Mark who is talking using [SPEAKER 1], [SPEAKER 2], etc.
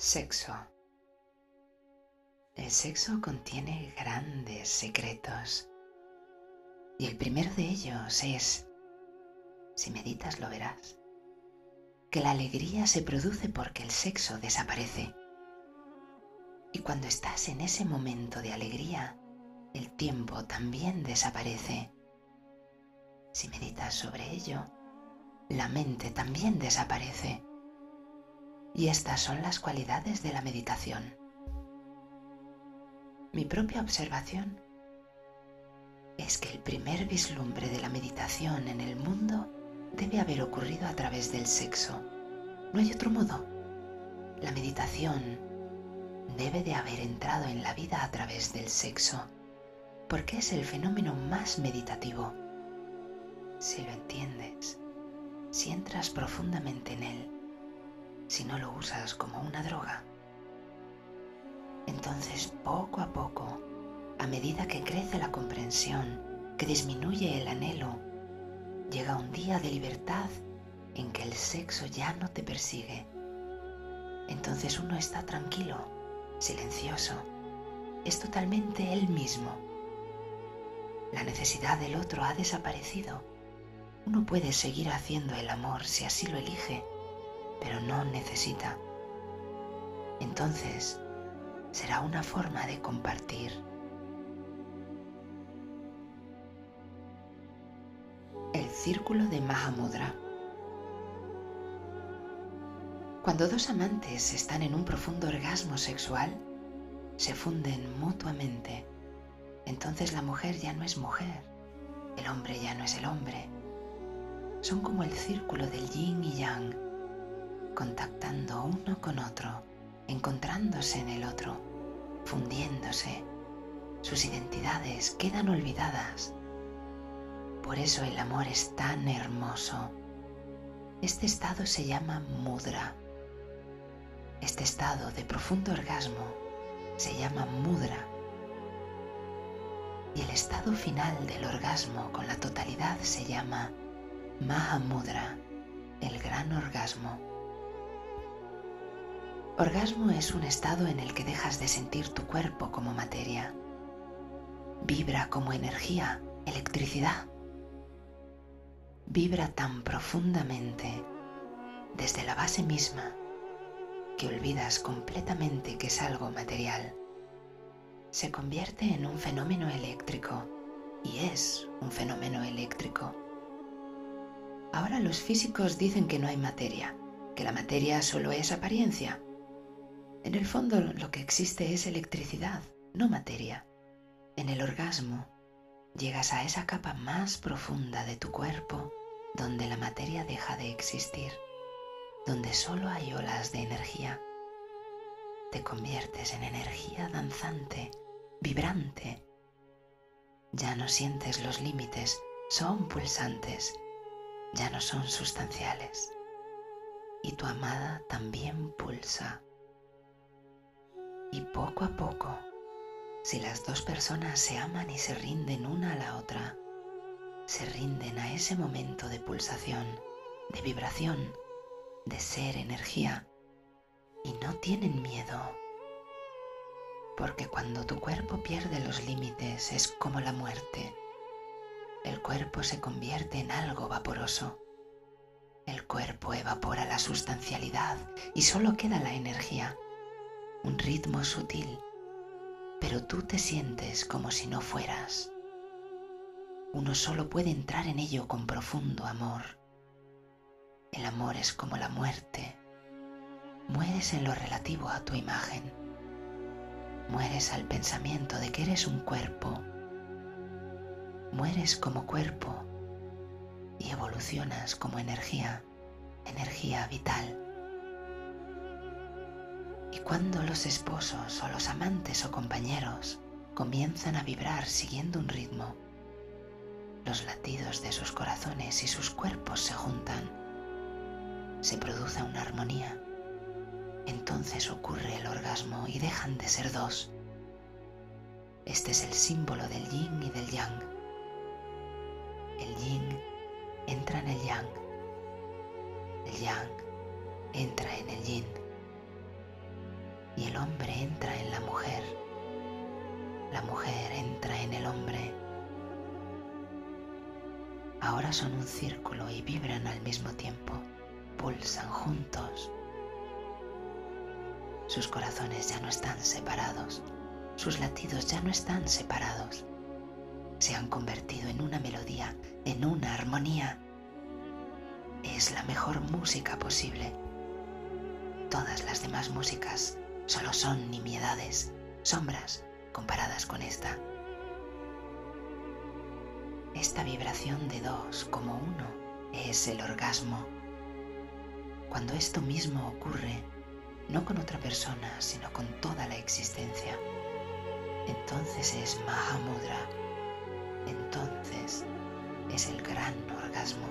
[SPEAKER 1] Sexo. El sexo contiene grandes secretos. Y el primero de ellos es, si meditas lo verás, que la alegría se produce porque el sexo desaparece. Y cuando estás en ese momento de alegría, el tiempo también desaparece. Si meditas sobre ello, la mente también desaparece. Y estas son las cualidades de la meditación. Mi propia observación es que el primer vislumbre de la meditación en el mundo debe haber ocurrido a través del sexo. No hay otro modo. La meditación debe de haber entrado en la vida a través del sexo, porque es el fenómeno más meditativo. Si lo entiendes, si entras profundamente en él, si no lo usas como una droga, entonces poco a poco, a medida que crece la comprensión, que disminuye el anhelo, llega un día de libertad en que el sexo ya no te persigue. Entonces uno está tranquilo, silencioso, es totalmente él mismo. La necesidad del otro ha desaparecido. Uno puede seguir haciendo el amor si así lo elige, pero no necesita. Entonces, será una forma de compartir. El círculo de Mahamudra. Cuando dos amantes están en un profundo orgasmo sexual, se funden mutuamente. Entonces la mujer ya no es mujer, el hombre ya no es el hombre. Son como el círculo del yin y yang, contactando uno con otro encontrándose en el otro, fundiéndose. Sus identidades quedan olvidadas. Por eso el amor es tan hermoso. Este estado se llama mudra. Este estado de profundo orgasmo se llama mudra. Y el estado final del orgasmo con la totalidad se llama Mahamudra, el gran orgasmo. Orgasmo es un estado en el que dejas de sentir tu cuerpo como materia. Vibra como energía, electricidad. Vibra tan profundamente desde la base misma que olvidas completamente que es algo material. Se convierte en un fenómeno eléctrico y es un fenómeno eléctrico. Ahora los físicos dicen que no hay materia, que la materia solo es apariencia en el fondo lo que existe es electricidad, no materia. En el orgasmo llegas a esa capa más profunda de tu cuerpo donde la materia deja de existir, donde solo hay olas de energía. Te conviertes en energía danzante, vibrante. Ya no sientes los límites, son pulsantes, ya no son sustanciales. Y tu amada también pulsa y poco a poco, si las dos personas se aman y se rinden una a la otra, se rinden a ese momento de pulsación, de vibración, de ser energía, y no tienen miedo. Porque cuando tu cuerpo pierde los límites es como la muerte. El cuerpo se convierte en algo vaporoso. El cuerpo evapora la sustancialidad y solo queda la energía un ritmo sutil, pero tú te sientes como si no fueras. Uno solo puede entrar en ello con profundo amor. El amor es como la muerte. Mueres en lo relativo a tu imagen. Mueres al pensamiento de que eres un cuerpo. Mueres como cuerpo y evolucionas como energía, energía vital. Y cuando los esposos o los amantes o compañeros comienzan a vibrar siguiendo un ritmo, los latidos de sus corazones y sus cuerpos se juntan, se produce una armonía, entonces ocurre el orgasmo y dejan de ser dos. Este es el símbolo del yin y del yang. El yin entra en el yang, el yang entra en el yin y el hombre entra en la mujer. La mujer entra en el hombre. Ahora son un círculo y vibran al mismo tiempo, pulsan juntos. Sus corazones ya no están separados, sus latidos ya no están separados. Se han convertido en una melodía, en una armonía. Es la mejor música posible. Todas las demás músicas solo son nimiedades, sombras comparadas con esta. Esta vibración de dos como uno es el orgasmo. Cuando esto mismo ocurre, no con otra persona, sino con toda la existencia, entonces es Mahamudra, entonces es el gran orgasmo.